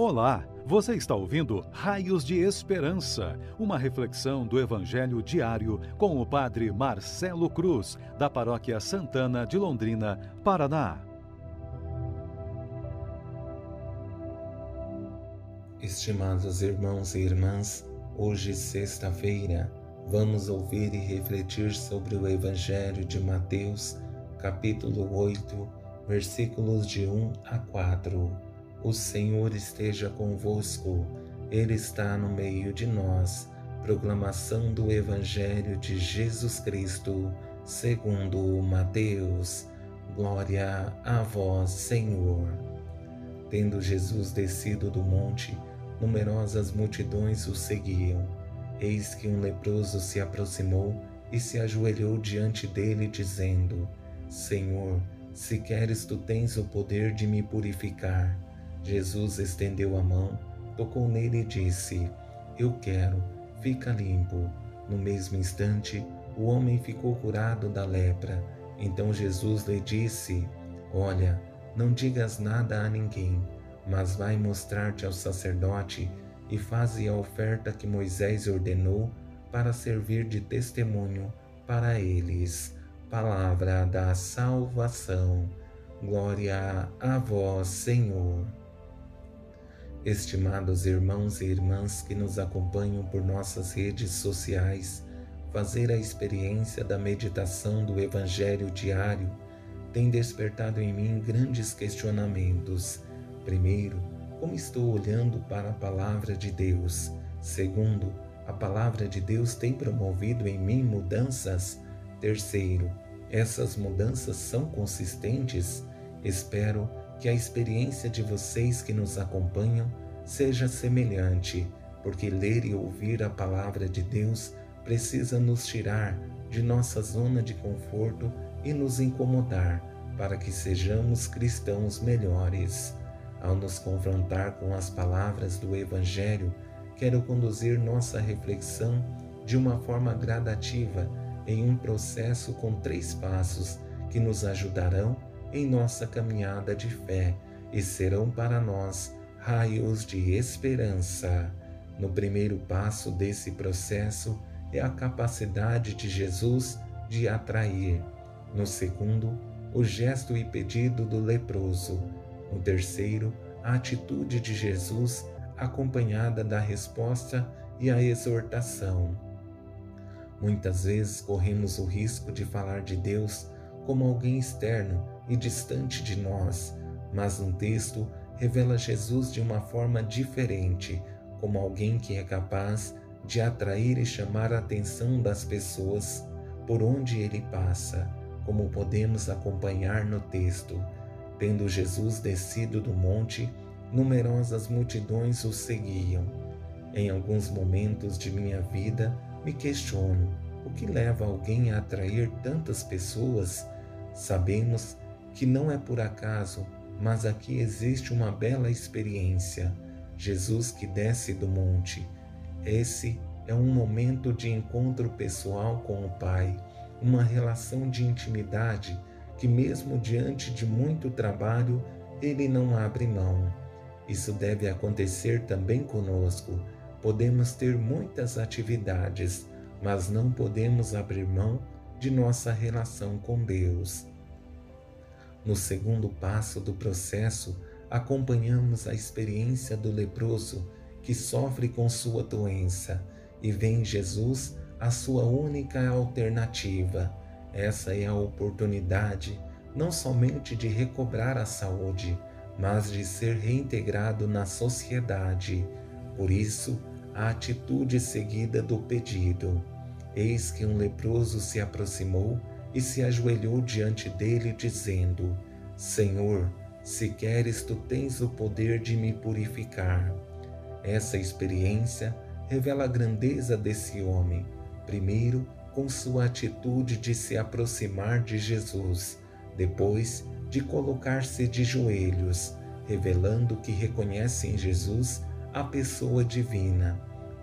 Olá, você está ouvindo Raios de Esperança, uma reflexão do Evangelho diário com o Padre Marcelo Cruz, da Paróquia Santana de Londrina, Paraná. Estimados irmãos e irmãs, hoje, sexta-feira, vamos ouvir e refletir sobre o Evangelho de Mateus, capítulo 8, versículos de 1 a 4 o Senhor esteja convosco, Ele está no meio de nós. Proclamação do Evangelho de Jesus Cristo, segundo Mateus. Glória a vós, Senhor. Tendo Jesus descido do monte, numerosas multidões o seguiam. Eis que um leproso se aproximou e se ajoelhou diante dele, dizendo: Senhor, se queres, tu tens o poder de me purificar. Jesus estendeu a mão, tocou nele e disse: Eu quero, fica limpo. No mesmo instante, o homem ficou curado da lepra. Então Jesus lhe disse: Olha, não digas nada a ninguém, mas vai mostrar-te ao sacerdote e faze a oferta que Moisés ordenou para servir de testemunho para eles. Palavra da salvação. Glória a vós, Senhor. Estimados irmãos e irmãs que nos acompanham por nossas redes sociais, fazer a experiência da meditação do Evangelho diário tem despertado em mim grandes questionamentos. Primeiro, como estou olhando para a palavra de Deus? Segundo, a palavra de Deus tem promovido em mim mudanças? Terceiro, essas mudanças são consistentes? Espero que a experiência de vocês que nos acompanham seja semelhante, porque ler e ouvir a palavra de Deus precisa nos tirar de nossa zona de conforto e nos incomodar para que sejamos cristãos melhores. Ao nos confrontar com as palavras do Evangelho, quero conduzir nossa reflexão de uma forma gradativa em um processo com três passos que nos ajudarão em nossa caminhada de fé e serão para nós raios de esperança. No primeiro passo desse processo é a capacidade de Jesus de atrair. No segundo, o gesto e pedido do leproso. No terceiro, a atitude de Jesus acompanhada da resposta e a exortação. Muitas vezes corremos o risco de falar de Deus como alguém externo e distante de nós, mas no texto revela Jesus de uma forma diferente, como alguém que é capaz de atrair e chamar a atenção das pessoas por onde ele passa, como podemos acompanhar no texto. Tendo Jesus descido do monte, numerosas multidões o seguiam. Em alguns momentos de minha vida, me questiono o que leva alguém a atrair tantas pessoas. Sabemos que não é por acaso, mas aqui existe uma bela experiência. Jesus que desce do monte. Esse é um momento de encontro pessoal com o Pai, uma relação de intimidade que, mesmo diante de muito trabalho, ele não abre mão. Isso deve acontecer também conosco. Podemos ter muitas atividades, mas não podemos abrir mão de nossa relação com Deus. No segundo passo do processo, acompanhamos a experiência do leproso que sofre com sua doença e vê em Jesus a sua única alternativa. Essa é a oportunidade não somente de recobrar a saúde, mas de ser reintegrado na sociedade. Por isso, a atitude seguida do pedido. Eis que um leproso se aproximou e se ajoelhou diante dele, dizendo: Senhor, se queres, tu tens o poder de me purificar. Essa experiência revela a grandeza desse homem, primeiro com sua atitude de se aproximar de Jesus, depois de colocar-se de joelhos, revelando que reconhece em Jesus a pessoa divina,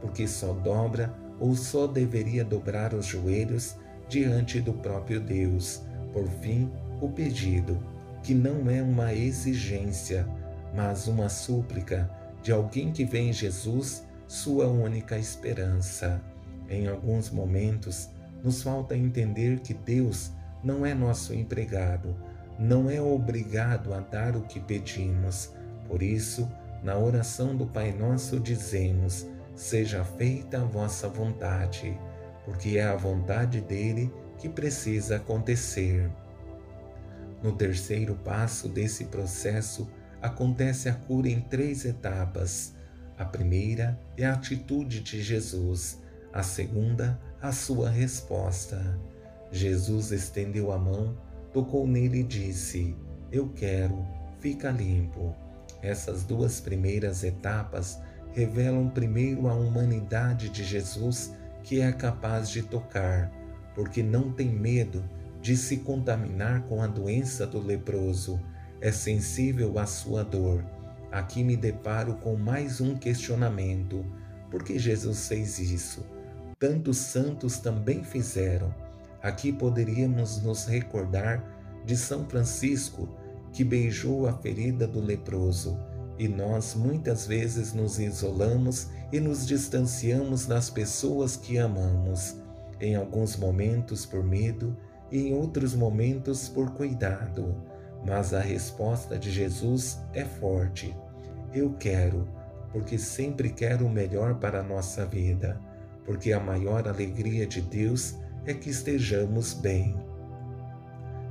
porque só dobra ou só deveria dobrar os joelhos diante do próprio Deus. Por fim, o pedido, que não é uma exigência, mas uma súplica, de alguém que vê em Jesus sua única esperança. Em alguns momentos, nos falta entender que Deus não é nosso empregado, não é obrigado a dar o que pedimos. Por isso, na oração do Pai Nosso dizemos: Seja feita a vossa vontade, porque é a vontade dele que precisa acontecer. No terceiro passo desse processo, acontece a cura em três etapas. A primeira é a atitude de Jesus, a segunda, a sua resposta. Jesus estendeu a mão, tocou nele e disse: Eu quero, fica limpo. Essas duas primeiras etapas revelam primeiro a humanidade de Jesus, que é capaz de tocar, porque não tem medo de se contaminar com a doença do leproso, é sensível à sua dor. Aqui me deparo com mais um questionamento: por que Jesus fez isso? Tantos santos também fizeram. Aqui poderíamos nos recordar de São Francisco, que beijou a ferida do leproso, e nós muitas vezes nos isolamos e nos distanciamos das pessoas que amamos, em alguns momentos por medo e em outros momentos por cuidado. Mas a resposta de Jesus é forte: Eu quero, porque sempre quero o melhor para a nossa vida, porque a maior alegria de Deus é que estejamos bem.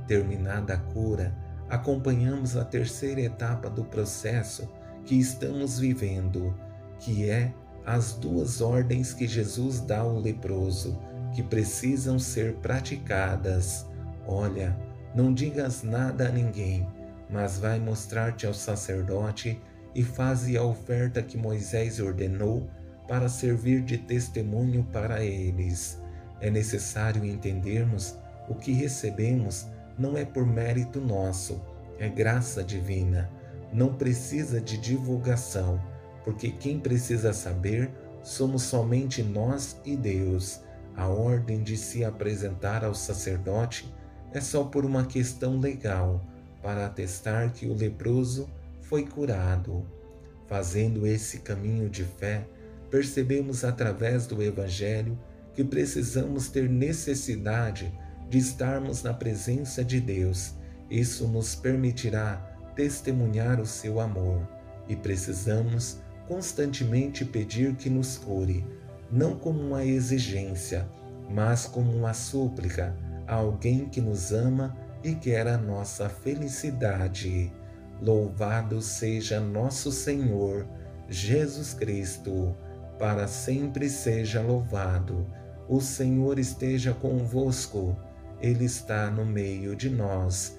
Terminada a cura, acompanhamos a terceira etapa do processo que estamos vivendo, que é as duas ordens que Jesus dá ao leproso, que precisam ser praticadas. Olha, não digas nada a ninguém, mas vai mostrar-te ao sacerdote e faze a oferta que Moisés ordenou para servir de testemunho para eles. É necessário entendermos o que recebemos não é por mérito nosso, é graça divina. Não precisa de divulgação, porque quem precisa saber somos somente nós e Deus. A ordem de se apresentar ao sacerdote é só por uma questão legal, para atestar que o leproso foi curado. Fazendo esse caminho de fé, percebemos através do Evangelho que precisamos ter necessidade de estarmos na presença de Deus. Isso nos permitirá testemunhar o seu amor e precisamos constantemente pedir que nos cure, não como uma exigência, mas como uma súplica a alguém que nos ama e quer a nossa felicidade. Louvado seja nosso Senhor Jesus Cristo, para sempre seja louvado. O Senhor esteja convosco, Ele está no meio de nós.